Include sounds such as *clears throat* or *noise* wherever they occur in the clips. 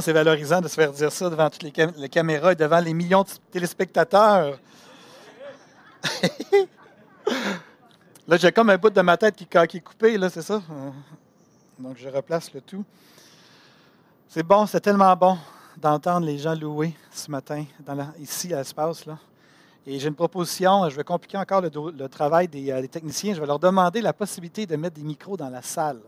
C'est valorisant de se faire dire ça devant toutes les, caméras et devant les millions de téléspectateurs. *laughs* là, j'ai comme un bout de ma tête qui, est coupé, là, c'est ça? Donc, je replace le tout. C'est bon, c'est tellement bon d'entendre les gens louer ce matin, ici à l'espace. Et j'ai une proposition, je vais compliquer encore le, travail euh, des techniciens. Je vais leur demander la possibilité de mettre des micros dans la salle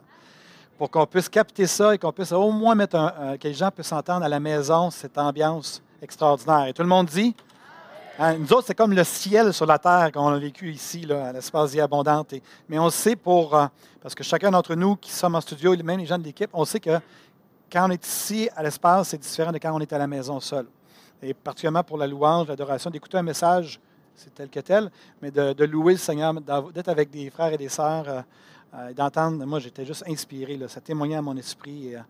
pour qu'on puisse capter ça et qu'on puisse au moins mettre un, que les gens puissent entendre à la maison cette ambiance extraordinaire. Et tout le monde dit, hein, nous autres, c'est comme le ciel sur la terre qu'on a vécu ici, à l'espace vie abondante. mais on sait pour, euh, parce que chacun d'entre nous qui sommes en studio, même les gens de l'équipe, on sait que quand on est ici à l'espace, c'est différent de quand on est à la maison seul. Et particulièrement pour la louange, l'adoration, d'écouter un message, c'est tel que tel, mais de, louer le Seigneur, d'être avec des frères et des sœurs. Euh, euh, d'entendre, moi j'étais juste inspiré, ça témoignait à mon esprit. Euh,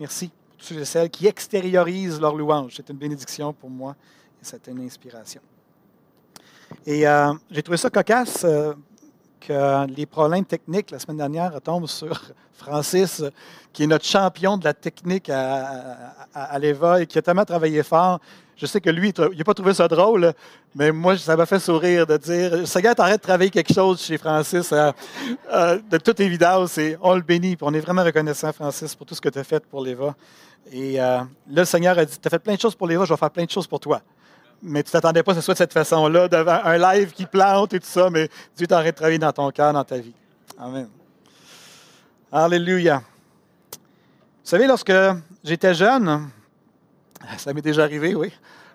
merci pour tous ceux et celles qui extériorisent leur louange. C'est une bénédiction pour moi et c'était une inspiration. Et euh, j'ai trouvé ça cocasse que les problèmes techniques la semaine dernière retombent sur *laughs* Francis, qui est notre champion de la technique à, à, l'EVA et qui a tellement travaillé fort. Je sais que lui, il n'a pas trouvé ça drôle, mais moi, ça m'a fait sourire de dire Seigneur, t'arrêtes de travailler quelque chose chez Francis, euh, euh, de toute évidence, et on le bénit. On est vraiment reconnaissant, Francis, pour tout ce que tu as fait pour l'EVA. Et euh, là, le Seigneur a dit Tu as fait plein de choses pour l'EVA, je vais faire plein de choses pour toi mais tu ne t'attendais pas que ce soit de cette façon-là, devant un live qui plante et tout ça, mais Dieu t'arrête de travailler dans ton cœur, dans ta vie. Amen. Alléluia. Vous savez, lorsque j'étais jeune, *laughs* ça m'est déjà arrivé, oui.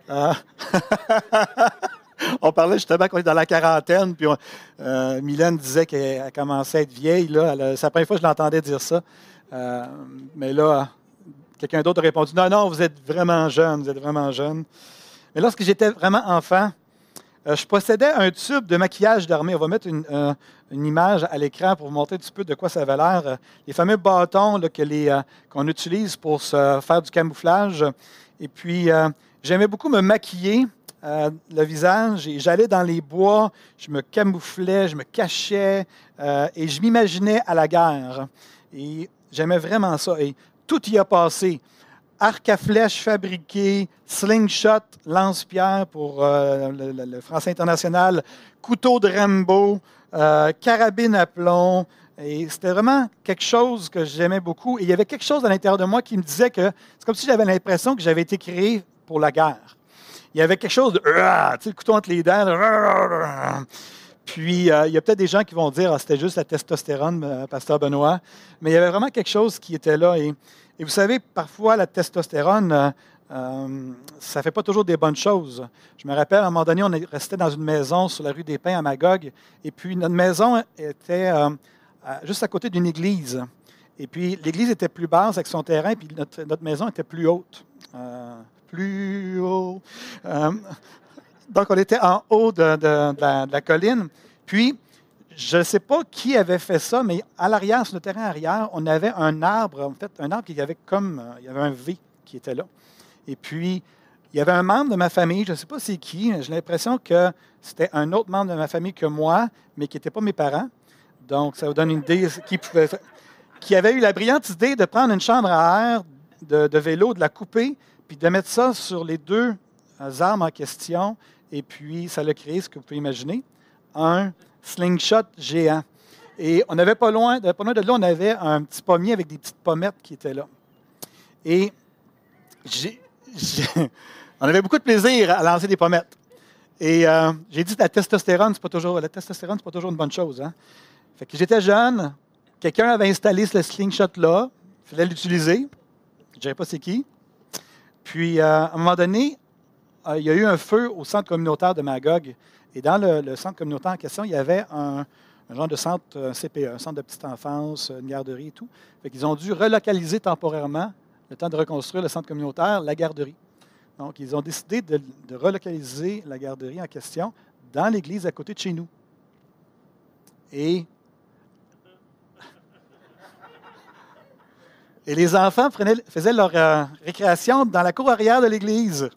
Euh, *laughs* on parlait justement qu'on est dans la quarantaine, puis euh, Mylène disait qu'elle commençait à être vieille. C'est la première fois que je l'entendais dire ça. Euh, mais là, quelqu'un d'autre a répondu Non, non, vous êtes vraiment jeune, vous êtes vraiment jeune. Mais lorsque j'étais vraiment enfant, euh, je possédais un tube de maquillage d'armée. On va mettre une, image à l'écran pour vous montrer un petit peu de quoi ça avait l'air. Les fameux bâtons qu'on utilise pour se faire du camouflage. Et puis, j'aimais beaucoup me maquiller le visage et j'allais dans les bois, je me camouflais, je me cachais et je m'imaginais à la guerre. Et j'aimais vraiment ça. Et tout y a passé arc à flèche fabriqué, slingshot, lance-pierre pour euh, le, français international, couteau de Rambo, euh, carabine à plomb. Et c'était vraiment quelque chose que j'aimais beaucoup. Et il y avait quelque chose à l'intérieur de moi qui me disait que c'est comme si j'avais l'impression que j'avais été créé pour la guerre. Il y avait quelque chose de, tu sais, le couteau entre les dents. Puis, euh, il y a peut-être des gens qui vont dire, ah, c'était juste la testostérone, pasteur Benoît. Mais il y avait vraiment quelque chose qui était là. Et vous savez, parfois, la testostérone, euh, euh, ça ne fait pas toujours des bonnes choses. Je me rappelle, à un moment donné, on restait dans une maison sur la rue des Pins à Magog, et puis notre maison était euh, juste à côté d'une église. Et puis l'église était plus basse avec son terrain, puis notre, maison était plus haute. plus haut. donc on était en haut de, de la colline. Puis je ne sais pas qui avait fait ça, mais à l'arrière, sur le terrain arrière, on avait un arbre, en fait, un arbre qui avait comme, euh, il y avait un V qui était là. Et puis, il y avait un membre de ma famille, je ne sais pas c'est qui, j'ai l'impression que c'était un autre membre de ma famille que moi, mais qui n'était pas mes parents. Donc, ça vous donne une idée qui pouvait qui avait eu la brillante idée de prendre une chambre à air de, vélo, de la couper, puis de mettre ça sur les deux euh, armes en question. Et puis, ça a créé ce que vous pouvez imaginer. Un slingshot géant. Et on n'avait pas loin, pas loin de là, on avait un petit pommier avec des petites pommettes qui étaient là. Et *laughs* on avait beaucoup de plaisir à lancer des pommettes. Et euh, j'ai dit la testostérone, c'est pas toujours, la testostérone, c'est pas toujours une bonne chose. Hein. J'étais jeune, quelqu'un avait installé ce slingshot-là, il fallait l'utiliser. Je ne savais pas c'est qui. Puis, euh, à un moment donné, euh, il y a eu un feu au centre communautaire de Magog. Et dans le, centre communautaire en question, il y avait un, genre de centre un CPE, un centre de petite enfance, une garderie et tout. Fait qu'ils ont dû relocaliser temporairement, le temps de reconstruire le centre communautaire, la garderie. Donc, ils ont décidé de, de relocaliser la garderie en question dans l'église à côté de chez nous. Et Et les enfants faisaient leur euh, récréation dans la cour arrière de l'église.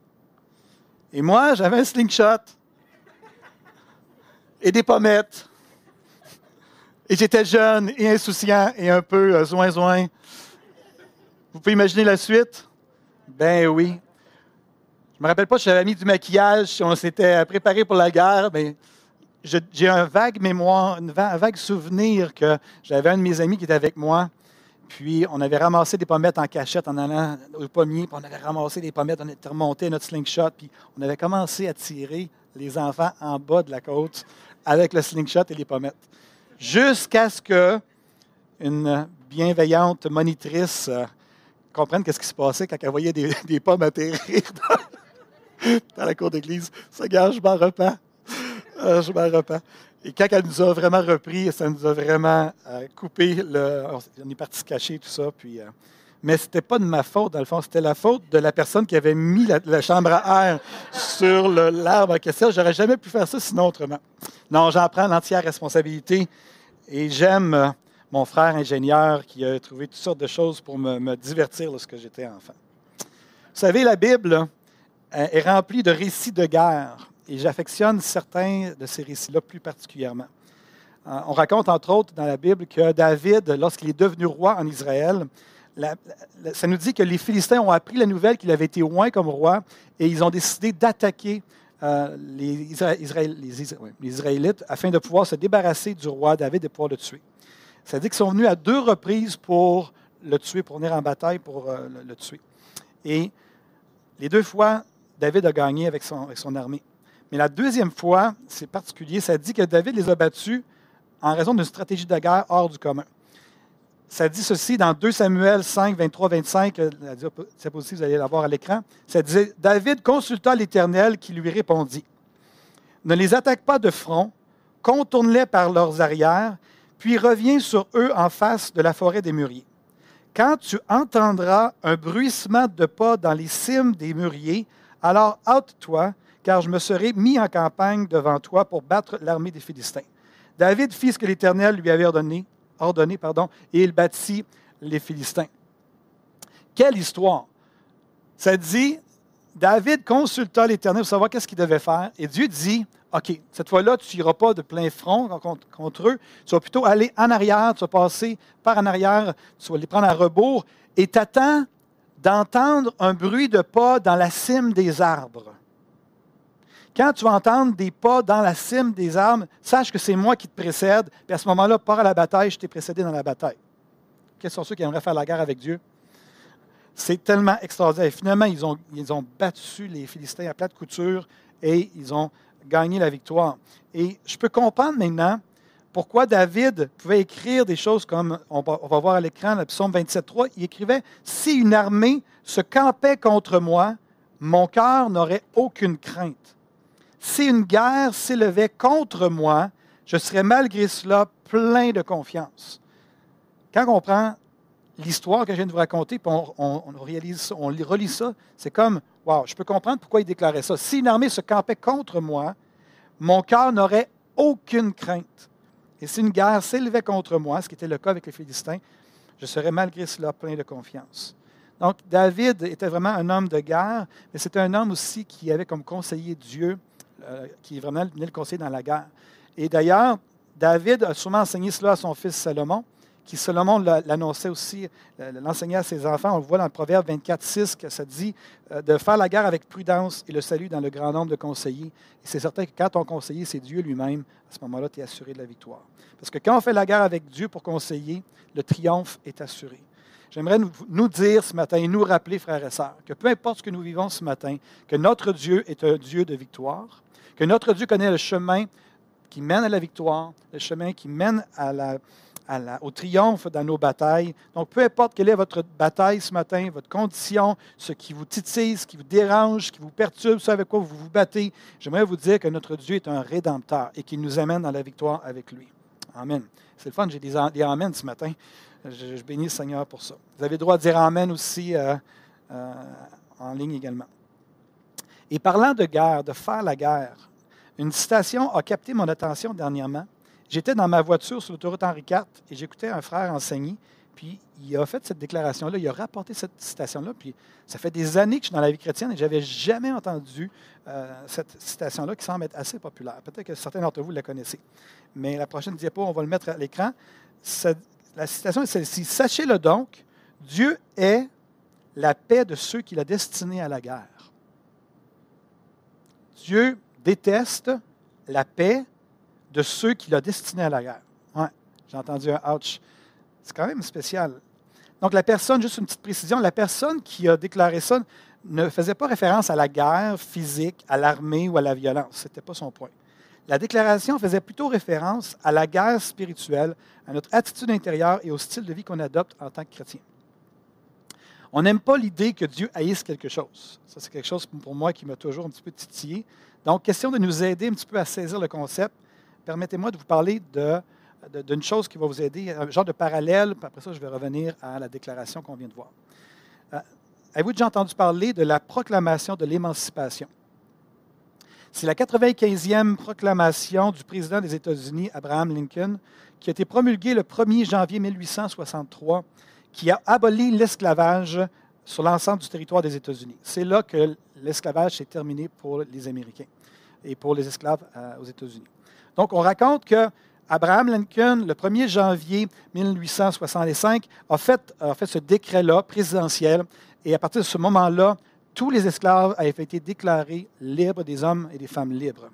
Et moi, j'avais un slingshot et des pommettes. Et j'étais jeune et insouciant et un peu euh, zoin-zoin. Vous pouvez imaginer la suite? Ben oui. Je me rappelle pas si j'avais mis du maquillage, si on s'était préparé pour la guerre, mais j'ai un vague mémoire, un vague souvenir que j'avais un de mes amis qui était avec moi. Puis, on avait ramassé des pommettes en cachette en allant au pommier, puis on avait ramassé des pommettes, on était remonté notre slingshot, puis on avait commencé à tirer les enfants en bas de la côte avec le slingshot et les pommettes. Jusqu'à ce que une bienveillante monitrice euh, comprenne qu'est-ce qui se passait quand elle voyait des, *laughs* pommes atterrir dans, la cour d'église. Ça, gars, je m'en repens. Euh, je m'en repens. Et quand elle nous a vraiment repris, ça nous a vraiment euh, coupé. On est parti se cacher, tout ça. Puis, euh, mais ce n'était pas de ma faute, dans le fond. C'était la faute de la personne qui avait mis la, chambre à air sur l'arbre en question. Je n'aurais jamais pu faire ça sinon autrement. Non, j'en prends l'entière responsabilité. Et j'aime euh, mon frère ingénieur qui a trouvé toutes sortes de choses pour me, me divertir lorsque j'étais enfant. Vous savez, la Bible est remplie de récits de guerre et j'affectionne certains de ces récits-là plus particulièrement. Euh, on raconte entre autres dans la Bible que David, lorsqu'il est devenu roi en Israël, ça nous dit que les Philistins ont appris la nouvelle qu'il avait été loin comme roi et ils ont décidé d'attaquer euh, les, Israélites afin de pouvoir se débarrasser du roi David et pouvoir le tuer. Ça dit qu'ils sont venus à deux reprises pour le tuer, pour venir en bataille pour euh, le, tuer. Et les deux fois, David a gagné avec son armée. Mais la deuxième fois, c'est particulier, ça dit que David les a battus en raison d'une stratégie de guerre hors du commun. Ça dit ceci dans 2 Samuel 5, 23, 25, la diapositive, vous allez la voir à l'écran. Ça dit David consulta l'Éternel qui lui répondit Ne les attaque pas de front, contourne-les par leurs arrières, puis reviens sur eux en face de la forêt des mûriers. Quand tu entendras un bruissement de pas dans les cimes des mûriers, alors hâte-toi, car je me serai mis en campagne devant toi pour battre l'armée des Philistins. David fit ce que l'Éternel lui avait ordonné, pardon, et il bâtit les Philistins. Quelle histoire! Ça dit, David consulta l'Éternel pour savoir qu'est-ce qu'il devait faire, et Dieu dit, OK, cette fois-là, tu n'iras pas de plein front contre, contre, eux, tu vas plutôt aller en arrière, tu vas passer par en arrière, tu vas les prendre à rebours, et t'attends d'entendre un bruit de pas dans la cime des arbres. Quand tu vas des pas dans la cime des armes, sache que c'est moi qui te précède, puis à ce moment-là, pars à la bataille, je t'ai précédé dans la bataille. Quels sont ceux qui aimeraient faire la guerre avec Dieu? C'est tellement extraordinaire. finalement, ils ont, battu les Philistins à plate couture et ils ont gagné la victoire. Et je peux comprendre maintenant pourquoi David pouvait écrire des choses comme, on va, on voir à l'écran, le psaume 27.3, il écrivait, Si une armée se campait contre moi, mon cœur n'aurait aucune crainte si une guerre s'élevait contre moi, je serais malgré cela plein de confiance. Quand on prend l'histoire que je viens de vous raconter, puis on, on relit ça, c'est comme, wow, je peux comprendre pourquoi il déclarait ça. Si une armée se campait contre moi, mon cœur n'aurait aucune crainte. Et si une guerre s'élevait contre moi, ce qui était le cas avec les Philistins, je serais malgré cela plein de confiance. Donc, David était vraiment un homme de guerre, mais c'était un homme aussi qui avait comme conseiller Dieu euh, qui est vraiment le conseiller dans la guerre. Et d'ailleurs, David a sûrement enseigné cela à son fils Salomon, qui Salomon l'annonçait aussi, euh, l'enseignait à ses enfants. On le voit dans le Proverbe 24, 6, que ça dit euh, de faire la guerre avec prudence et le salut dans le grand nombre de conseillers. Et c'est certain que quand ton conseiller, c'est Dieu lui-même, à ce moment-là, tu es assuré de la victoire. Parce que quand on fait la guerre avec Dieu pour conseiller, le triomphe est assuré. J'aimerais nous, dire ce matin et nous rappeler, frères et sœurs, que peu importe ce que nous vivons ce matin, que notre Dieu est un Dieu de victoire, que notre Dieu connaît le chemin qui mène à la victoire, le chemin qui mène au triomphe dans nos batailles. Donc, peu importe quelle est votre bataille ce matin, votre condition, ce qui vous titille, ce qui vous dérange, ce qui vous perturbe, ce avec quoi vous vous battez, j'aimerais vous dire que notre Dieu est un rédempteur et qu'il nous amène dans la victoire avec lui. Amen. C'est le fun, j'ai des, Amen ce matin. Je, bénis le Seigneur pour ça. Vous avez le droit de dire Amen aussi euh, euh, en ligne également. Et parlant de guerre, de faire la guerre, une citation a capté mon attention dernièrement. J'étais dans ma voiture sur l'autoroute Henri IV et j'écoutais un frère enseigner. Puis il a fait cette déclaration-là, il a rapporté cette citation-là. Puis ça fait des années que je suis dans la vie chrétienne et je n'avais jamais entendu euh, cette citation-là qui semble être assez populaire. Peut-être que certains d'entre vous la connaissez. Mais la prochaine diapo, on va le mettre à l'écran. La citation est celle-ci. Sachez-le donc, Dieu est la paix de ceux qu'il a destinés à la guerre. Dieu déteste la paix de ceux qu'il a destinés à la guerre. Ouais, j'ai entendu un ouch. C'est quand même spécial. Donc, la personne, juste une petite précision, la personne qui a déclaré ça ne faisait pas référence à la guerre physique, à l'armée ou à la violence. Ce n'était pas son point. La déclaration faisait plutôt référence à la guerre spirituelle, à notre attitude intérieure et au style de vie qu'on adopte en tant que chrétien. On n'aime pas l'idée que Dieu haïsse quelque chose. Ça, c'est quelque chose pour moi qui m'a toujours un petit peu titillé. Donc, question de nous aider un petit peu à saisir le concept. Permettez-moi de vous parler d'une chose qui va vous aider, un genre de parallèle, après ça, je vais revenir à la déclaration qu'on vient de voir. Euh, avez-vous déjà entendu parler de la proclamation de l'émancipation? C'est la 95e proclamation du président des États-Unis, Abraham Lincoln, qui a été promulguée le 1er janvier 1863, qui a aboli l'esclavage sur l'ensemble du territoire des États-Unis. C'est là que l'esclavage s'est terminé pour les Américains et pour les esclaves euh, aux États-Unis. Donc, on raconte que Abraham Lincoln, le 1er janvier 1865, a fait, a fait ce décret-là présidentiel, et à partir de ce moment-là, tous les esclaves avaient été déclarés libres des hommes et des femmes libres.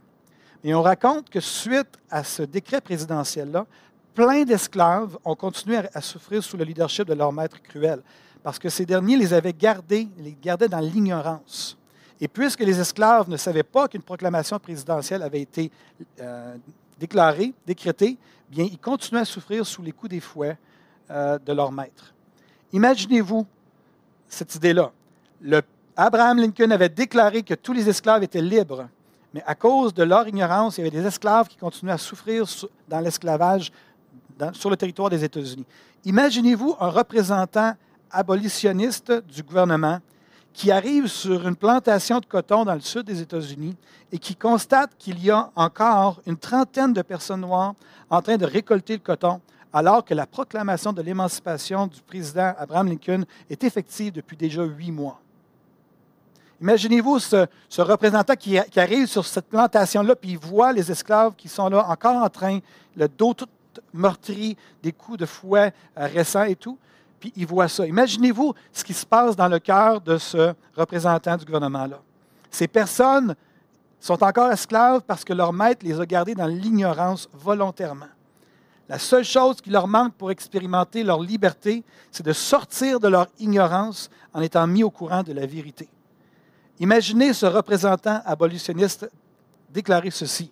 Et on raconte que suite à ce décret présidentiel-là, plein d'esclaves ont continué à souffrir sous le leadership de leur maître cruel, parce que ces derniers les avaient gardés, les gardaient dans l'ignorance. Et puisque les esclaves ne savaient pas qu'une proclamation présidentielle avait été euh, déclarée, décrétée, bien, ils continuaient à souffrir sous les coups des fouets euh, de leur maître. Imaginez-vous cette idée-là. Abraham Lincoln avait déclaré que tous les esclaves étaient libres, mais à cause de leur ignorance, il y avait des esclaves qui continuaient à souffrir dans l'esclavage sur le territoire des États-Unis. Imaginez-vous un représentant abolitionniste du gouvernement qui arrive sur une plantation de coton dans le sud des États-Unis et qui constate qu'il y a encore une trentaine de personnes noires en train de récolter le coton, alors que la proclamation de l'émancipation du président Abraham Lincoln est effective depuis déjà huit mois. Imaginez-vous ce, représentant qui, arrive sur cette plantation-là, puis il voit les esclaves qui sont là encore en train, le dos tout meurtri, des coups de fouet euh, récents et tout, puis il voit ça. Imaginez-vous ce qui se passe dans le cœur de ce représentant du gouvernement-là. Ces personnes sont encore esclaves parce que leur maître les a gardés dans l'ignorance volontairement. La seule chose qui leur manque pour expérimenter leur liberté, c'est de sortir de leur ignorance en étant mis au courant de la vérité. Imaginez ce représentant abolitionniste déclarer ceci.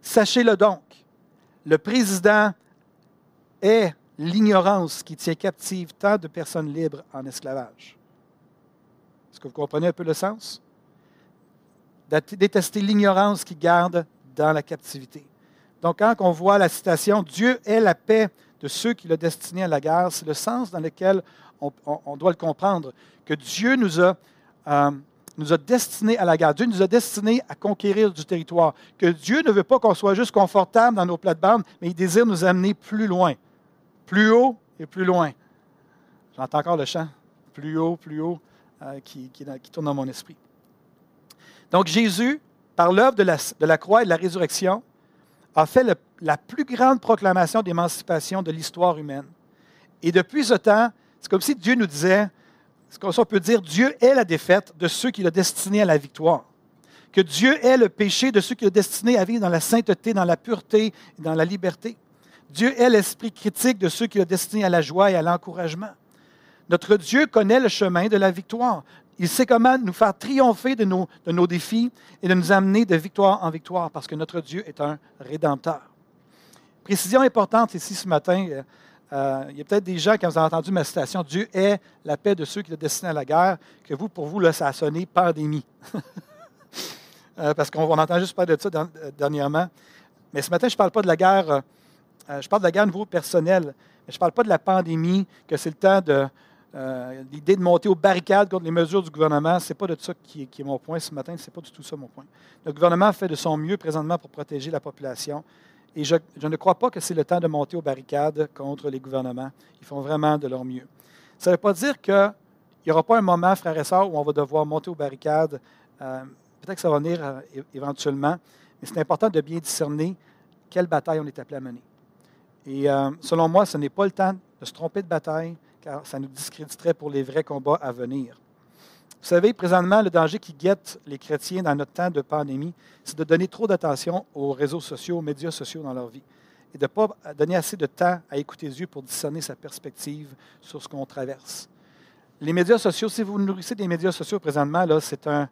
Sachez-le donc, le président est l'ignorance qui tient captive tant de personnes libres en esclavage. Est-ce que vous comprenez un peu le sens? Détester l'ignorance qui garde dans la captivité. Donc, quand on voit la citation Dieu est la paix de ceux qui l'ont destiné à la guerre, c'est le sens dans lequel on, doit le comprendre, que Dieu nous a euh, nous a destinés à la guerre. Dieu nous a destinés à conquérir du territoire. Que Dieu ne veut pas qu'on soit juste confortable dans nos plates-bandes, mais il désire nous amener plus loin. Plus haut et plus loin. J'entends encore le chant. Plus haut, plus haut, euh, qui, tourne dans mon esprit. Donc Jésus, par l'œuvre de la, croix et de la résurrection, a fait la plus grande proclamation d'émancipation de l'histoire humaine. Et depuis ce temps, c'est comme si Dieu nous disait, on peut dire Dieu est la défaite de ceux qui l'ont destiné à la victoire. Que Dieu est le péché de ceux qui l'ont destiné à vivre dans la sainteté, dans la pureté et dans la liberté. Dieu est l'esprit critique de ceux qui l'ont destiné à la joie et à l'encouragement. Notre Dieu connaît le chemin de la victoire. Il sait comment nous faire triompher de nos, de nos défis et de nous amener de victoire en victoire parce que notre Dieu est un rédempteur. Précision importante ici ce matin, euh, il y a peut-être des gens qui ont entendu ma citation Dieu est la paix de ceux qui le destinent à la guerre, que vous, pour vous, là, ça a sonné pandémie. *laughs* Euh, parce qu'on entend juste parler de ça euh, dernièrement. Mais ce matin, je ne parle pas de la guerre, je parle de la guerre au niveau personnel, mais je ne parle pas de la pandémie, que c'est le temps de, de monter aux barricades contre les mesures du gouvernement, ce n'est pas de ça qui est, mon point ce matin, ce n'est pas du tout ça mon point. Le gouvernement fait de son mieux présentement pour protéger la population. Et je, ne crois pas que c'est le temps de monter aux barricades contre les gouvernements. Ils font vraiment de leur mieux. Ça ne veut pas dire qu'il n'y aura pas un moment, frères et sœurs, où on va devoir monter aux barricades. Euh, peut-être que ça va venir euh, éventuellement, mais c'est important de bien discerner quelle bataille on est appelé à mener. Et selon moi, ce n'est pas le temps de se tromper de bataille, car ça nous discréditerait pour les vrais combats à venir. Vous savez, présentement, le danger qui guette les chrétiens dans notre temps de pandémie, c'est de donner trop d'attention aux réseaux sociaux, aux médias sociaux dans leur vie, et de ne pas donner assez de temps à écouter Dieu pour discerner sa perspective sur ce qu'on traverse. Les médias sociaux, si vous nourrissez des médias sociaux présentement, c'est un,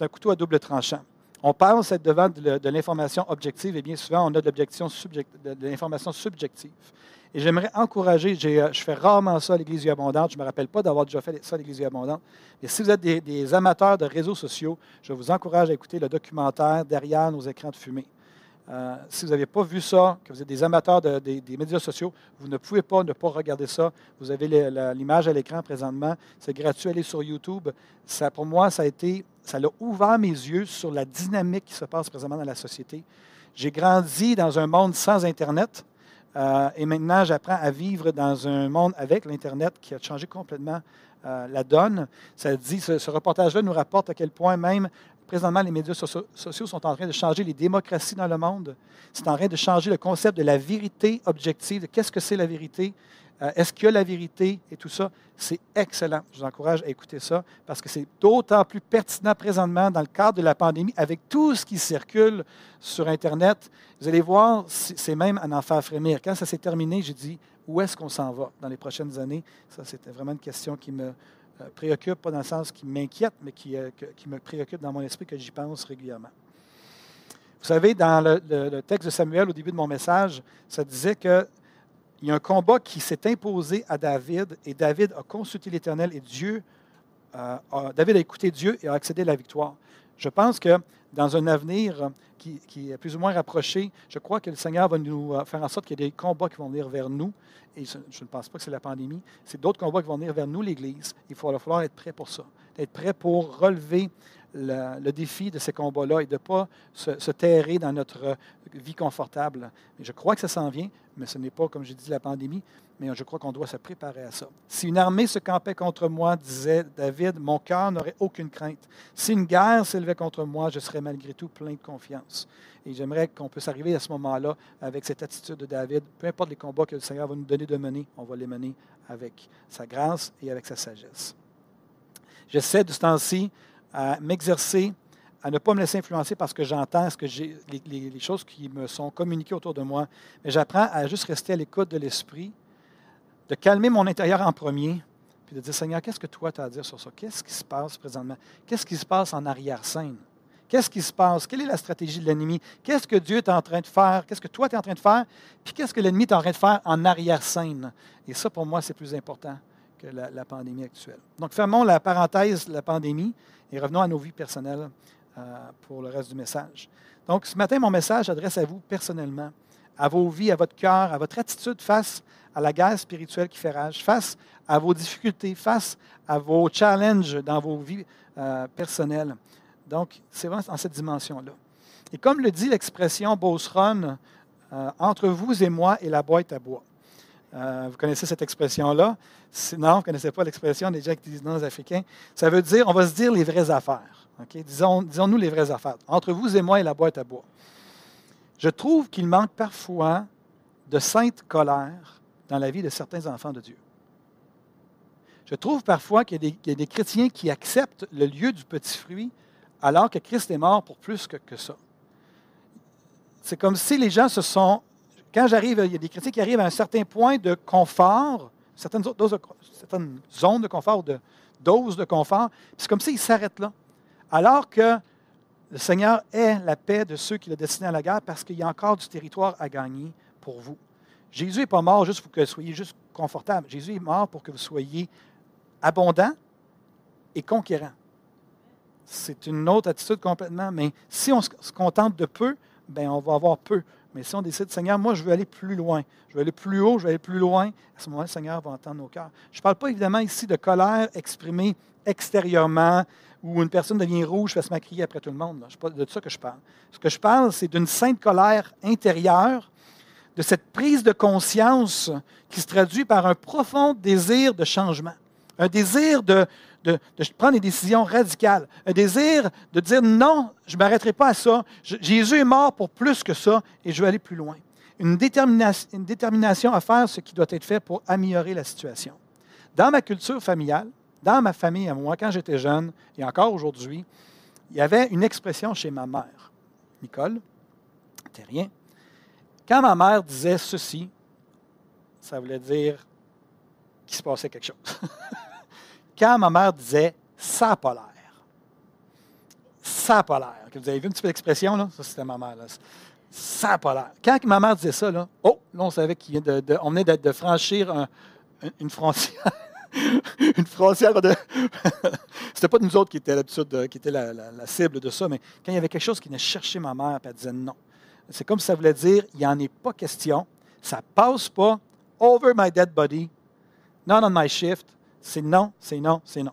un couteau à double tranchant. On pense être devant de, l'information objective et bien souvent, on a de l'information subjective. Et j'aimerais encourager, euh, je fais rarement ça à l'Église Abondante, je ne me rappelle pas d'avoir déjà fait ça à l'Église Abondante, mais si vous êtes des, amateurs de réseaux sociaux, je vous encourage à écouter le documentaire Derrière nos écrans de fumée. Euh, si vous n'avez pas vu ça, que vous êtes des amateurs des, médias sociaux, vous ne pouvez pas ne pas regarder ça. Vous avez l'image à l'écran présentement. C'est gratuit, allez sur YouTube. Pour moi, ça a été, ça a ouvert mes yeux sur la dynamique qui se passe présentement dans la société. J'ai grandi dans un monde sans Internet. Euh, et maintenant, j'apprends à vivre dans un monde avec l'Internet qui a changé complètement euh, la donne. Ça dit, ce, reportage-là nous rapporte à quel point même présentement les médias sociaux sont en train de changer les démocraties dans le monde. C'est en train de changer le concept de la vérité objective. Qu'est-ce que c'est la vérité? Euh, est-ce qu'il y a la vérité et tout ça? C'est excellent. Je vous encourage à écouter ça parce que c'est d'autant plus pertinent présentement dans le cadre de la pandémie avec tout ce qui circule sur Internet. Vous allez voir, c'est même un en faire frémir. Quand ça s'est terminé, j'ai dit, où est-ce qu'on s'en va dans les prochaines années? Ça, c'était vraiment une question qui me euh, préoccupe, pas dans le sens qui m'inquiète, mais euh, qui, me préoccupe dans mon esprit, que j'y pense régulièrement. Vous savez, dans le texte de Samuel, au début de mon message, ça disait que il y a un combat qui s'est imposé à David et David a consulté l'Éternel et Dieu, euh, David a écouté Dieu et a accédé à la victoire. Je pense que dans un avenir qui, est plus ou moins rapproché, je crois que le Seigneur va nous euh, faire en sorte qu'il y ait des combats qui vont venir vers nous. Et je, ne pense pas que c'est la pandémie. C'est d'autres combats qui vont venir vers nous, l'Église. Il va falloir être prêt pour ça. Être prêt pour relever le, défi de ces combats-là et de ne pas se, se, terrer dans notre vie confortable. je crois que ça s'en vient, mais ce n'est pas, comme j'ai dit, la pandémie, mais je crois qu'on doit se préparer à ça. Si une armée se campait contre moi, disait David, mon cœur n'aurait aucune crainte. Si une guerre s'élevait contre moi, je serais malgré tout plein de confiance. Et j'aimerais qu'on puisse arriver à ce moment-là avec cette attitude de David. Peu importe les combats que le Seigneur va nous donner de mener, on va les mener avec sa grâce et avec sa sagesse. J'essaie de ce temps-ci à m'exercer, à ne pas me laisser influencer parce que j'entends ce que j'ai, les, choses qui me sont communiquées autour de moi. Mais j'apprends à juste rester à l'écoute de l'esprit, de calmer mon intérieur en premier, puis de dire Seigneur, qu'est-ce que toi tu as à dire sur ça? Qu'est-ce qui se passe présentement? Qu'est-ce qui se passe en arrière-scène? Qu'est-ce qui se passe? Quelle est la stratégie de l'ennemi? Qu'est-ce que Dieu est en train de faire? Qu'est-ce que toi tu es en train de faire? Puis qu'est-ce que l'ennemi est en train de faire en arrière-scène? Et ça, pour moi, c'est plus important que la, la, pandémie actuelle. Donc, fermons la parenthèse la pandémie et revenons à nos vies personnelles euh, pour le reste du message. Donc, ce matin, mon message s'adresse à vous personnellement, à vos vies, à votre cœur, à votre attitude face à la guerre spirituelle qui fait rage, face à vos difficultés, face à vos challenges dans vos vies euh, personnelles. Donc, c'est vraiment dans cette dimension-là. Et comme le dit l'expression Beauceron, euh, entre vous et moi et la boîte à bois. Euh, vous connaissez cette expression-là? Non, vous ne connaissez pas l'expression des gens qui africains. Ça veut dire, on va se dire les vraies affaires. Disons, disons-nous les vraies affaires. Entre vous et moi et la boîte à bois. Je trouve qu'il manque parfois de sainte colère dans la vie de certains enfants de Dieu. Je trouve parfois qu'il y, a des chrétiens qui acceptent le lieu du petit fruit alors que Christ est mort pour plus que, ça. C'est comme si les gens se sont quand j'arrive, il y a des chrétiens qui arrivent à un certain point de confort, certaines zones de confort, de doses de confort, c'est comme s'ils s'arrêtent là. Alors que le Seigneur est la paix de ceux qui le destinent à la guerre parce qu'il y a encore du territoire à gagner pour vous. Jésus n'est pas mort juste pour que vous soyez juste confortable. Jésus est mort pour que vous soyez abondant et conquérant. C'est une autre attitude complètement, mais si on se contente de peu, ben on va avoir peu Mais si on décide, Seigneur, moi, je veux aller plus loin, je veux aller plus haut, je veux aller plus loin, à ce moment-là, le Seigneur va entendre nos cœurs. Je ne parle pas évidemment ici de colère exprimée extérieurement, où une personne devient rouge, fait se crier après tout le monde. N'est pas de ça que je parle. Ce que je parle, c'est d'une sainte colère intérieure, de cette prise de conscience qui se traduit par un profond désir de changement, un désir de, de, prendre des décisions radicales, un désir de dire non, je ne m'arrêterai pas à ça, Jésus est mort pour plus que ça et je veux aller plus loin. Une détermination à faire ce qui doit être fait pour améliorer la situation. Dans ma culture familiale, dans ma famille à moi, quand j'étais jeune, et encore aujourd'hui, il y avait une expression chez ma mère. Nicole, c'était rien. Quand ma mère disait ceci, ça voulait dire qu'il se passait quelque chose. *laughs* quand ma mère disait ça l'air, ça pas l'air. Vous avez vu un petit peu l'expression, là? Ça, c'était ma mère. Là. Ça l'air. Quand ma mère disait ça, là, oh, là, on savait qu'on venait de, de franchir une frontière. *laughs* *laughs* une frontière de. *laughs* C'était pas nous autres qui étaient l'habitude, qui était la, cible de ça, mais quand il y avait quelque chose qui venait chercher ma mère, elle disait non. C'est comme si ça voulait dire il n'y en est pas question, ça passe pas, over my dead body, not on my shift. C'est non, c'est non, c'est non.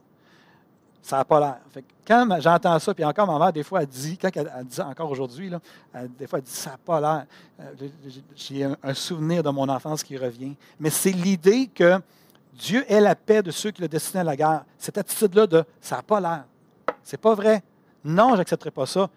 Ça n'a pas l'air. quand j'entends ça, puis encore ma mère, des fois, elle dit, quand elle, dit encore aujourd'hui, des fois, elle dit ça n'a pas l'air. Euh, j'ai un souvenir de mon enfance qui revient. Mais c'est l'idée que Dieu est la paix de ceux qui le destinent à la guerre. Cette attitude-là de ça n'a pas l'air. C'est pas vrai. Non, je n'accepterai pas ça.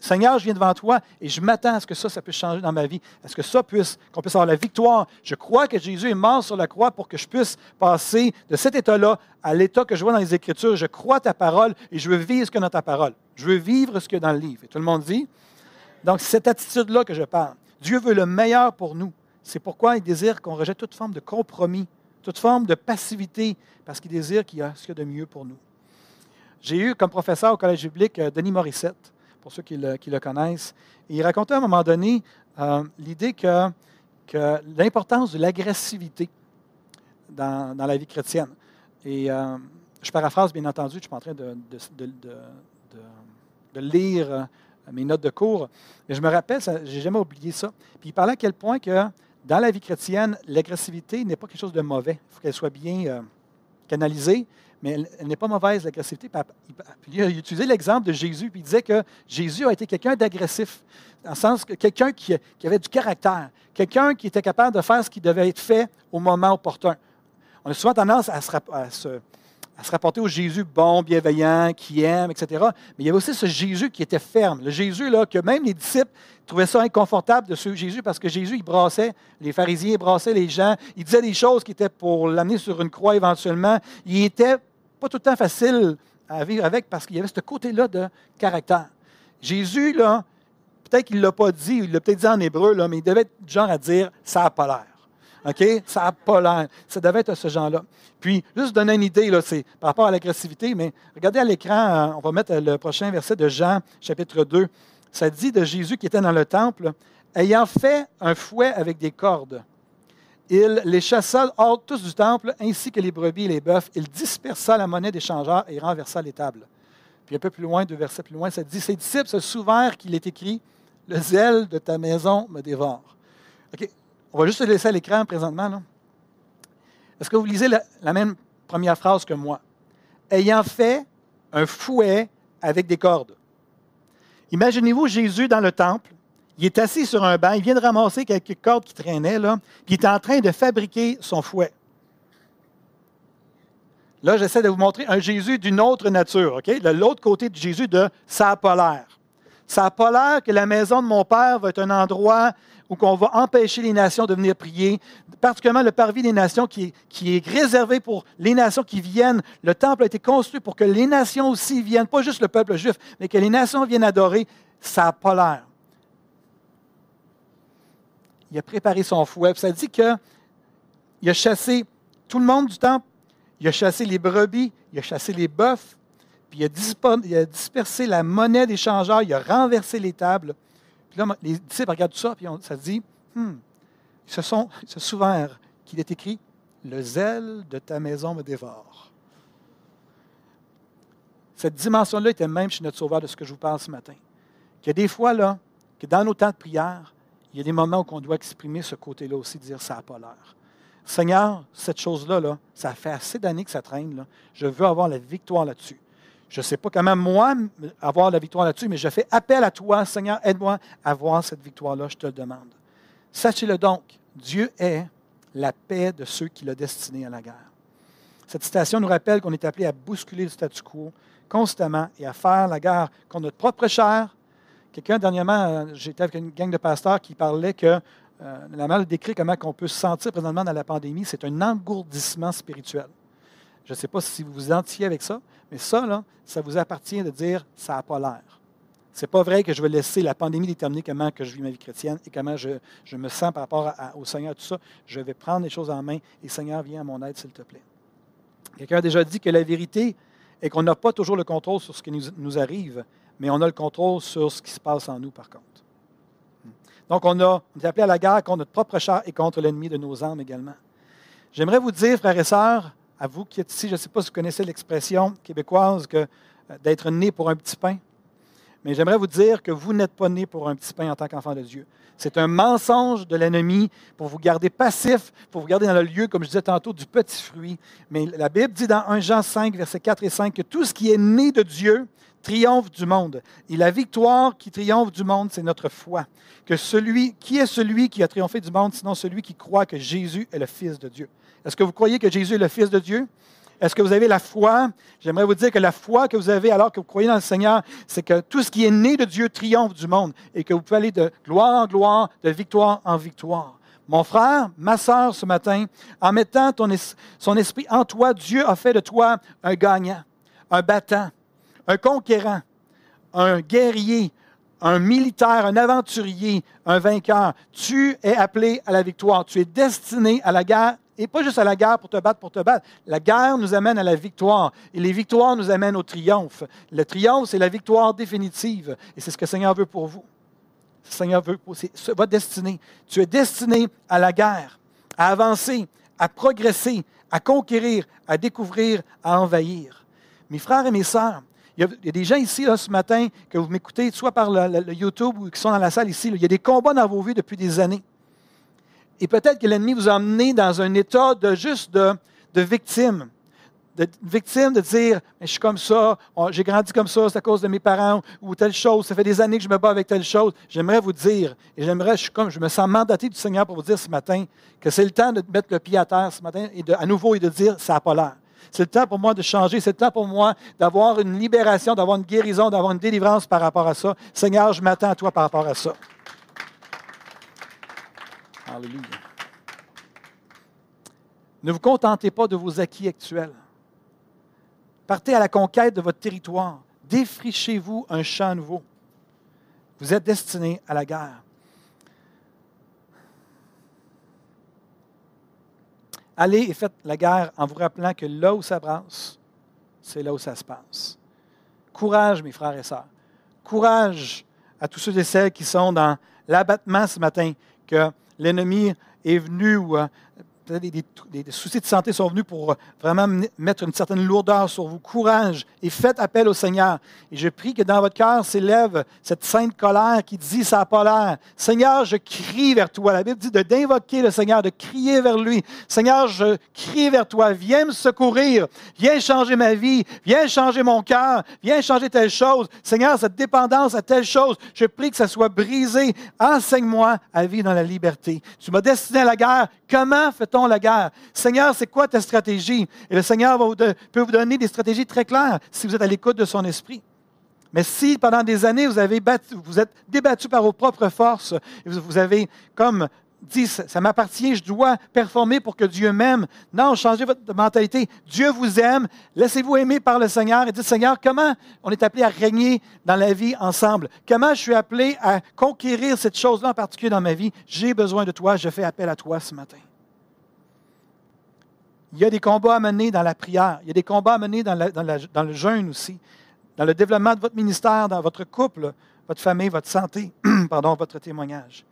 Seigneur, je viens devant toi et je m'attends à ce que ça, ça puisse changer dans ma vie. À ce que ça puisse, qu'on puisse avoir la victoire. Je crois que Jésus est mort sur la croix pour que je puisse passer de cet état-là à l'état que je vois dans les Écritures. Je crois ta parole et je veux vivre ce que dans ta parole. Je veux vivre ce que dans le livre. Et tout le monde dit? Donc, c'est cette attitude-là que je parle. Dieu veut le meilleur pour nous. C'est pourquoi il désire qu'on rejette toute forme de compromis toute forme de passivité, parce qu'il désire qu'il y a ce qu'il y a de mieux pour nous. J'ai eu comme professeur au Collège biblique euh, Denis Morissette, pour ceux qui le, connaissent. Et il racontait à un moment donné euh, l'idée que, l'importance de l'agressivité dans, la vie chrétienne. Et euh, je paraphrase, bien entendu, je suis en train de, de, lire mes notes de cours, mais je me rappelle, je n'ai jamais oublié ça. Puis il parlait à quel point que dans la vie chrétienne, l'agressivité n'est pas quelque chose de mauvais. Il faut qu'elle soit bien euh, canalisée, mais elle, n'est pas mauvaise, l'agressivité. il a utilisé l'exemple de Jésus, puis il disait que Jésus a été quelqu'un d'agressif, dans le sens que quelqu'un qui, avait du caractère, quelqu'un qui était capable de faire ce qui devait être fait au moment opportun. On a souvent tendance à se à se rapporter au Jésus bon, bienveillant, qui aime, etc. Mais il y avait aussi ce Jésus qui était ferme. Le Jésus là, que même les disciples trouvaient ça inconfortable de suivre Jésus parce que Jésus, il brassait, les pharisiens brassaient les gens. Il disait des choses qui étaient pour l'amener sur une croix éventuellement. Il n'était pas tout le temps facile à vivre avec parce qu'il y avait ce côté-là de caractère. Jésus, là, peut-être qu'il ne l'a pas dit, il l'a peut-être dit en hébreu, là, mais il devait être genre à dire ça n'a pas l'air. OK? Ça n'a pas l'air. Ça devait être ce genre-là. Puis, juste donner une idée, là, c'est par rapport à l'agressivité, mais regardez à l'écran, euh, on va mettre le prochain verset de Jean, chapitre 2. Ça dit de Jésus qui était dans le temple, ayant fait un fouet avec des cordes. Il les chassa hors tous du temple, ainsi que les brebis et les bœufs. Il dispersa la monnaie des changeurs et renversa les tables. Puis un peu plus loin, deux versets plus loin, ça dit Ses disciples se souvinrent qu'il est écrit Le zèle de ta maison me dévore. OK? On va juste se laisser à l'écran présentement. Est-ce que vous lisez la, même première phrase que moi? Ayant fait un fouet avec des cordes. Imaginez-vous Jésus dans le temple. Il est assis sur un banc. Il vient de ramasser quelques cordes qui traînaient. Là, il est en train de fabriquer son fouet. Là, j'essaie de vous montrer un Jésus d'une autre nature. De l'autre côté de Jésus de pas l'air. Ça n'a pas l'air que la maison de mon Père va être un endroit où on va empêcher les nations de venir prier, particulièrement le parvis des nations qui est, réservé pour les nations qui viennent. Le temple a été construit pour que les nations aussi viennent, pas juste le peuple juif, mais que les nations viennent adorer. Ça n'a pas l'air. Il a préparé son fouet. Ça dit qu'il a chassé tout le monde du temple. Il a chassé les brebis, il a chassé les bœufs, puis il a, dispersé la monnaie des changeurs, il a renversé les tables. Puis là, les disciples regardent tout ça, puis ça dit, hmm, ils se, sont, ils se qu'il est écrit, le zèle de ta maison me dévore. Cette dimension-là était même chez notre Sauveur de ce que je vous parle ce matin. A des fois, là, que dans nos temps de prière, il y a des moments où on doit exprimer ce côté-là aussi, dire ça n'a pas l'air. Seigneur, cette chose-là, là, ça fait assez d'années que ça traîne. Là. Je veux avoir la victoire là-dessus. Je ne sais pas comment moi avoir la victoire là-dessus, mais je fais appel à toi, Seigneur, aide-moi à avoir cette victoire-là, je te le demande. Sachez-le donc, Dieu est la paix de ceux qui l'ont destiné à la guerre. Cette citation nous rappelle qu'on est appelé à bousculer le statu quo constamment et à faire la guerre contre notre propre chair. Quelqu'un, dernièrement, euh, j'étais avec une gang de pasteurs qui parlait que euh, la mal décrit comment on peut se sentir présentement dans la pandémie, c'est un engourdissement spirituel. Je ne sais pas si vous vous identifiez avec ça, mais ça, ça vous appartient de dire ça n'a pas l'air. Ce n'est pas vrai que je vais laisser la pandémie déterminer comment que je vis ma vie chrétienne et comment je, me sens par rapport au Seigneur, tout ça. Je vais prendre les choses en main et Seigneur, viens à mon aide, s'il te plaît. Quelqu'un a déjà dit que la vérité est qu'on n'a pas toujours le contrôle sur ce qui nous, arrive, mais on a le contrôle sur ce qui se passe en nous, par contre. Donc, on, a, on est appelé à la guerre contre notre propre chair et contre l'ennemi de nos âmes également. J'aimerais vous dire, frères et sœurs, à vous qui êtes ici, je ne sais pas si vous connaissez l'expression québécoise que euh, d'être né pour un petit pain. Mais j'aimerais vous dire que vous n'êtes pas né pour un petit pain en tant qu'enfant de Dieu. C'est un mensonge de l'ennemi pour vous garder passif, pour vous garder dans le lieu, comme je disais tantôt, du petit fruit. Mais la Bible dit dans 1 Jean 5, versets 4 et 5, que tout ce qui est né de Dieu triomphe du monde. Et la victoire qui triomphe du monde, c'est notre foi. Que celui, qui est celui qui a triomphé du monde, sinon celui qui croit que Jésus est le Fils de Dieu? Est-ce que vous croyez que Jésus est le Fils de Dieu? Est-ce que vous avez la foi? J'aimerais vous dire que la foi que vous avez alors que vous croyez dans le Seigneur, c'est que tout ce qui est né de Dieu triomphe du monde et que vous pouvez aller de gloire en gloire, de victoire en victoire. Mon frère, ma soeur, ce matin, en mettant son esprit en toi, Dieu a fait de toi un gagnant, un battant, un conquérant, un guerrier, un militaire, un aventurier, un vainqueur. Tu es appelé à la victoire. Tu es destiné à la guerre et pas juste à la guerre pour te battre, pour te battre. La guerre nous amène à la victoire. Et les victoires nous amènent au triomphe. Le triomphe, c'est la victoire définitive. Et c'est ce que le Seigneur veut pour vous. Le Seigneur veut pour c'est votre destinée. Tu es destiné à la guerre, à avancer, à progresser, à conquérir, à découvrir, à envahir. Mes frères et mes sœurs, il y, a, des gens ici ce matin que vous m'écoutez, soit par le, YouTube ou qui sont dans la salle ici. il y a des combats dans vos vies depuis des années. Et peut-être que l'ennemi vous a amené dans un état de juste de, victime. De victime de dire, je suis comme ça, j'ai grandi comme ça, c'est à cause de mes parents ou telle chose, ça fait des années que je me bats avec telle chose. J'aimerais vous dire, et j'aimerais, je, comme, je me sens mandaté du Seigneur pour vous dire ce matin que c'est le temps de mettre le pied à terre ce matin et à nouveau et de dire, ça n'a pas l'air. C'est le temps pour moi de changer. C'est le temps pour moi d'avoir une libération, d'avoir une guérison, d'avoir une délivrance par rapport à ça. Seigneur, je m'attends à toi par rapport à ça. Alléluia. Ne vous contentez pas de vos acquis actuels. Partez à la conquête de votre territoire. Défrichez-vous un champ nouveau. Vous êtes destiné à la guerre. Allez et faites la guerre en vous rappelant que là où ça brasse, c'est là où ça se passe. Courage, mes frères et sœurs. Courage à tous ceux et celles qui sont dans l'abattement ce matin, l'ennemi est venu des, soucis de santé sont venus pour vraiment mettre une certaine lourdeur sur vous. Courage et faites appel au Seigneur. Et je prie que dans votre cœur s'élève cette sainte colère qui dit ça pas. Seigneur, je crie vers toi. La Bible dit d'invoquer le Seigneur, de crier vers lui. Seigneur, je crie vers toi. Viens me secourir. Viens changer ma vie. Viens changer mon cœur. Viens changer telle chose. Seigneur, cette dépendance à telle chose, je prie que ça soit brisé. Enseigne-moi à vivre dans la liberté. Tu m'as destiné à la guerre. Comment fait-on la guerre? Seigneur, c'est quoi ta stratégie? Et le Seigneur peut vous donner des stratégies très claires si vous êtes à l'écoute de son esprit. Mais si pendant des années, vous, avez êtes débattu par vos propres forces, vous avez comme dit, ça m'appartient, je dois performer pour que Dieu m'aime. Non, changez votre mentalité. Dieu vous aime. Laissez-vous aimer par le Seigneur et dites, Seigneur, comment on est appelé à régner dans la vie ensemble? Comment je suis appelé à conquérir cette chose-là en particulier dans ma vie? J'ai besoin de toi, je fais appel à toi ce matin. Il y a des combats à mener dans la prière. Il y a des combats à mener dans, le jeûne aussi. Dans le développement de votre ministère, dans votre couple, votre famille, votre santé, *clears throat* pardon, votre témoignage.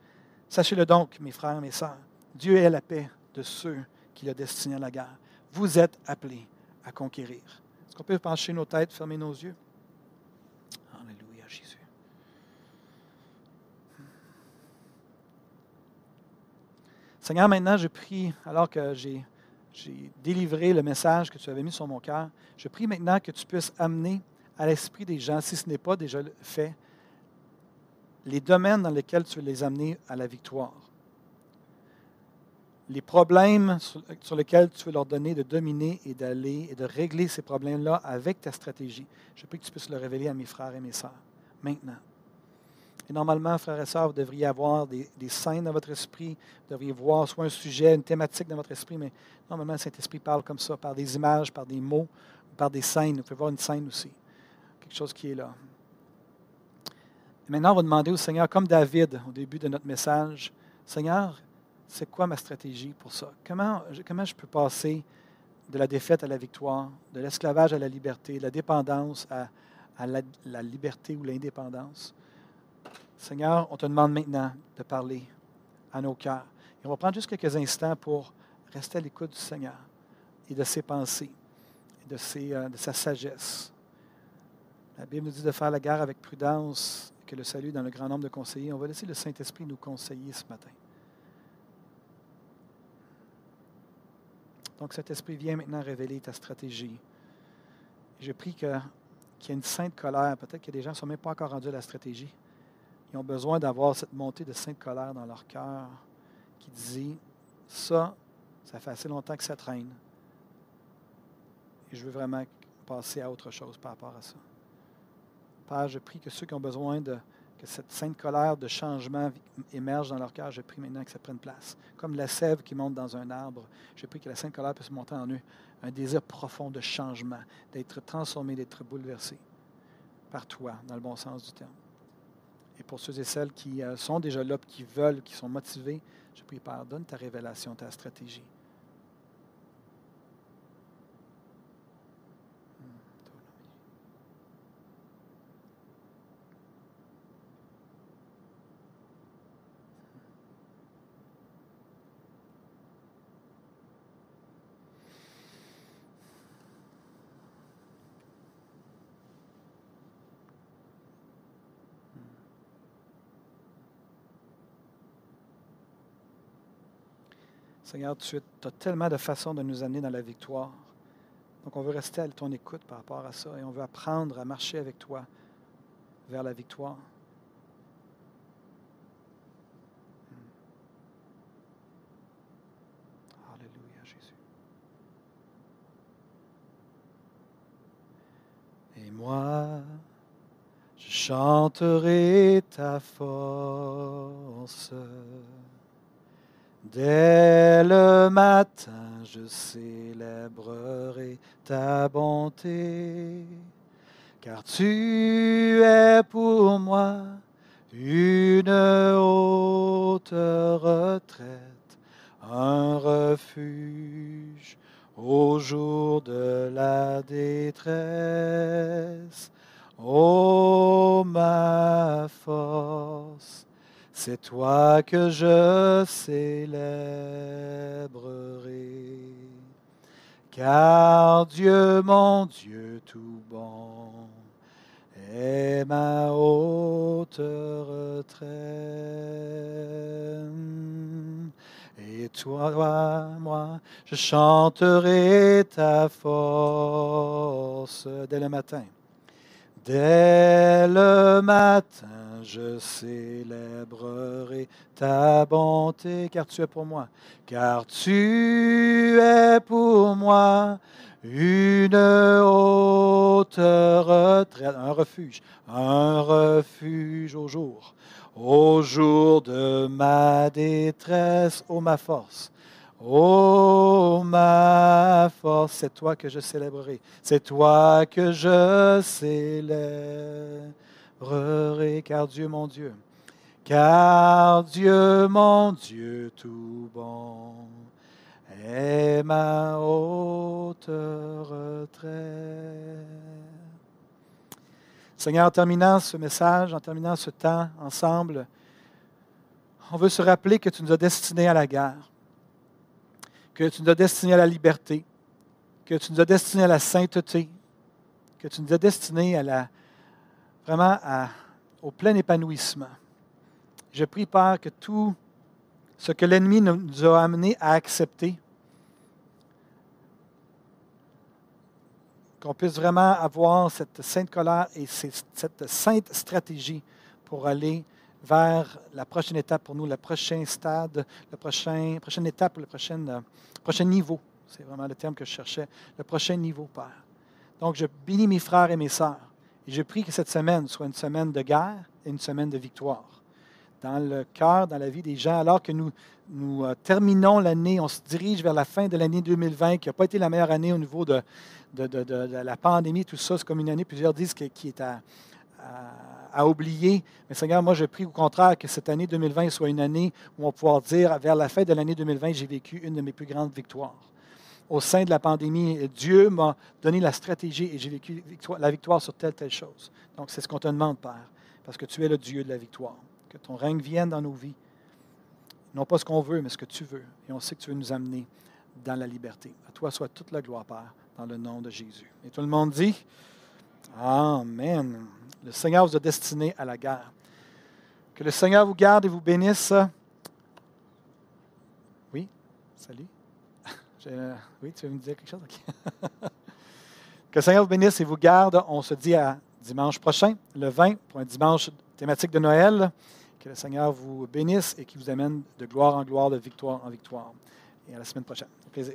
Sachez-le donc, mes frères mes sœurs, Dieu est la paix de ceux qui l'ont destiné à la guerre. Vous êtes appelés à conquérir. Est-ce qu'on peut pencher nos têtes, fermer nos yeux? Alléluia, Jésus. Seigneur, maintenant, je prie, alors que j'ai, j'ai délivré le message que tu avais mis sur mon cœur, je prie maintenant que tu puisses amener à l'esprit des gens, si ce n'est pas déjà fait, les domaines dans lesquels tu veux les amener à la victoire. Les problèmes sur, lesquels tu veux leur donner de dominer et d'aller et de régler ces problèmes-là avec ta stratégie. Je prie que tu puisses le révéler à mes frères et mes sœurs maintenant. Et normalement, frères et sœurs, vous devriez avoir des, scènes dans votre esprit, vous devriez voir soit un sujet, une thématique dans votre esprit, mais normalement, le Saint-Esprit parle comme ça, par des images, par des mots, par des scènes. Vous pouvez voir une scène aussi, quelque chose qui est là. Et maintenant, on va demander au Seigneur, comme David au début de notre message, Seigneur, c'est quoi ma stratégie pour ça? Comment, comment je peux passer de la défaite à la victoire, de l'esclavage à la liberté, de la dépendance à, la liberté ou l'indépendance? Seigneur, on te demande maintenant de parler à nos cœurs. Et on va prendre juste quelques instants pour rester à l'écoute du Seigneur et de ses pensées et euh, de sa sagesse. La Bible nous dit de faire la guerre avec prudence que le salut dans le grand nombre de conseillers. On va laisser le Saint-Esprit nous conseiller ce matin. Donc cet esprit vient maintenant révéler ta stratégie. Je prie qu'il y ait une sainte colère. Peut-être que des gens ne sont même pas encore rendus à la stratégie. Ils ont besoin d'avoir cette montée de sainte colère dans leur cœur qui dit, ça, ça fait assez longtemps que ça traîne. Et je veux vraiment passer à autre chose par rapport à ça. Père, je prie que ceux qui ont besoin de que cette sainte colère de changement émerge dans leur cœur, je prie maintenant que ça prenne place. Comme la sève qui monte dans un arbre, je prie que la sainte colère puisse monter en eux un désir profond de changement, d'être transformé, d'être bouleversé par toi, dans le bon sens du terme. Et pour ceux et celles qui euh, sont déjà là, qui veulent, qui sont motivés, je prie, Père, donne ta révélation, ta stratégie. Seigneur, tu as tellement de façons de nous amener dans la victoire. Donc on veut rester à ton écoute par rapport à ça et on veut apprendre à marcher avec toi vers la victoire. Hmm. Alléluia, Jésus. Et moi, je chanterai ta force. Dès le matin, je célébrerai ta bonté, car tu es pour moi une haute retraite, un refuge au jour de la détresse. Ô ma force, c'est toi que je célébrerai. Car Dieu, mon Dieu tout bon, est ma haute retraite. Et toi, moi, je chanterai ta force dès le matin. Dès le matin, je célébrerai ta bonté, car tu es pour moi, car tu es pour moi une haute retraite, un refuge, un refuge au jour, au jour de ma détresse, ô ma force. Oh ma force, c'est toi que je célébrerai. C'est toi que je célébrerai, car Dieu mon Dieu, car Dieu mon Dieu tout bon est ma haute retraite. Seigneur, en terminant ce message, en terminant ce temps ensemble, on veut se rappeler que tu nous as destinés à la guerre que tu nous as destinés à la liberté, que tu nous as destinés à la sainteté, que tu nous as destinés à la, vraiment au plein épanouissement. Je prie, Père, que tout ce que l'ennemi nous a amené à accepter. Qu'on puisse vraiment avoir cette sainte colère et cette sainte stratégie pour aller vers la prochaine étape pour nous, le prochain stade, la prochain, prochaine étape, le prochain, euh, prochain niveau. C'est vraiment le terme que je cherchais. Le prochain niveau, Père. Donc, je bénis mes frères et mes sœurs. Et je prie que cette semaine soit une semaine de guerre et une semaine de victoire. Dans le cœur, dans la vie des gens, alors que nous, nous euh, terminons l'année, on se dirige vers la fin de l'année 2020, qui n'a pas été la meilleure année au niveau de, de, de, de la pandémie, tout ça. C'est comme une année, plusieurs disent, qui est à, à, oublier. Mais Seigneur, moi, je prie au contraire que cette année 2020 soit une année où on va pouvoir dire, vers la fin de l'année 2020, j'ai vécu une de mes plus grandes victoires. Au sein de la pandémie, Dieu m'a donné la stratégie et j'ai vécu la victoire sur telle, telle chose. Donc, c'est ce qu'on te demande, Père, parce que tu es le Dieu de la victoire. Que ton règne vienne dans nos vies. Non pas ce qu'on veut, mais ce que tu veux. Et on sait que tu veux nous amener dans la liberté. À toi soit toute la gloire, Père, dans le nom de Jésus. Et tout le monde dit, Amen. Le Seigneur vous a destiné à la guerre. Que le Seigneur vous garde et vous bénisse. Oui, salut. *laughs* Oui, tu veux me dire quelque chose? *laughs* que le Seigneur vous bénisse et vous garde. On se dit à dimanche prochain, le 20, pour un dimanche thématique de Noël. Que le Seigneur vous bénisse et qu'il vous amène de gloire en gloire, de victoire en victoire. Et à la semaine prochaine. Au plaisir.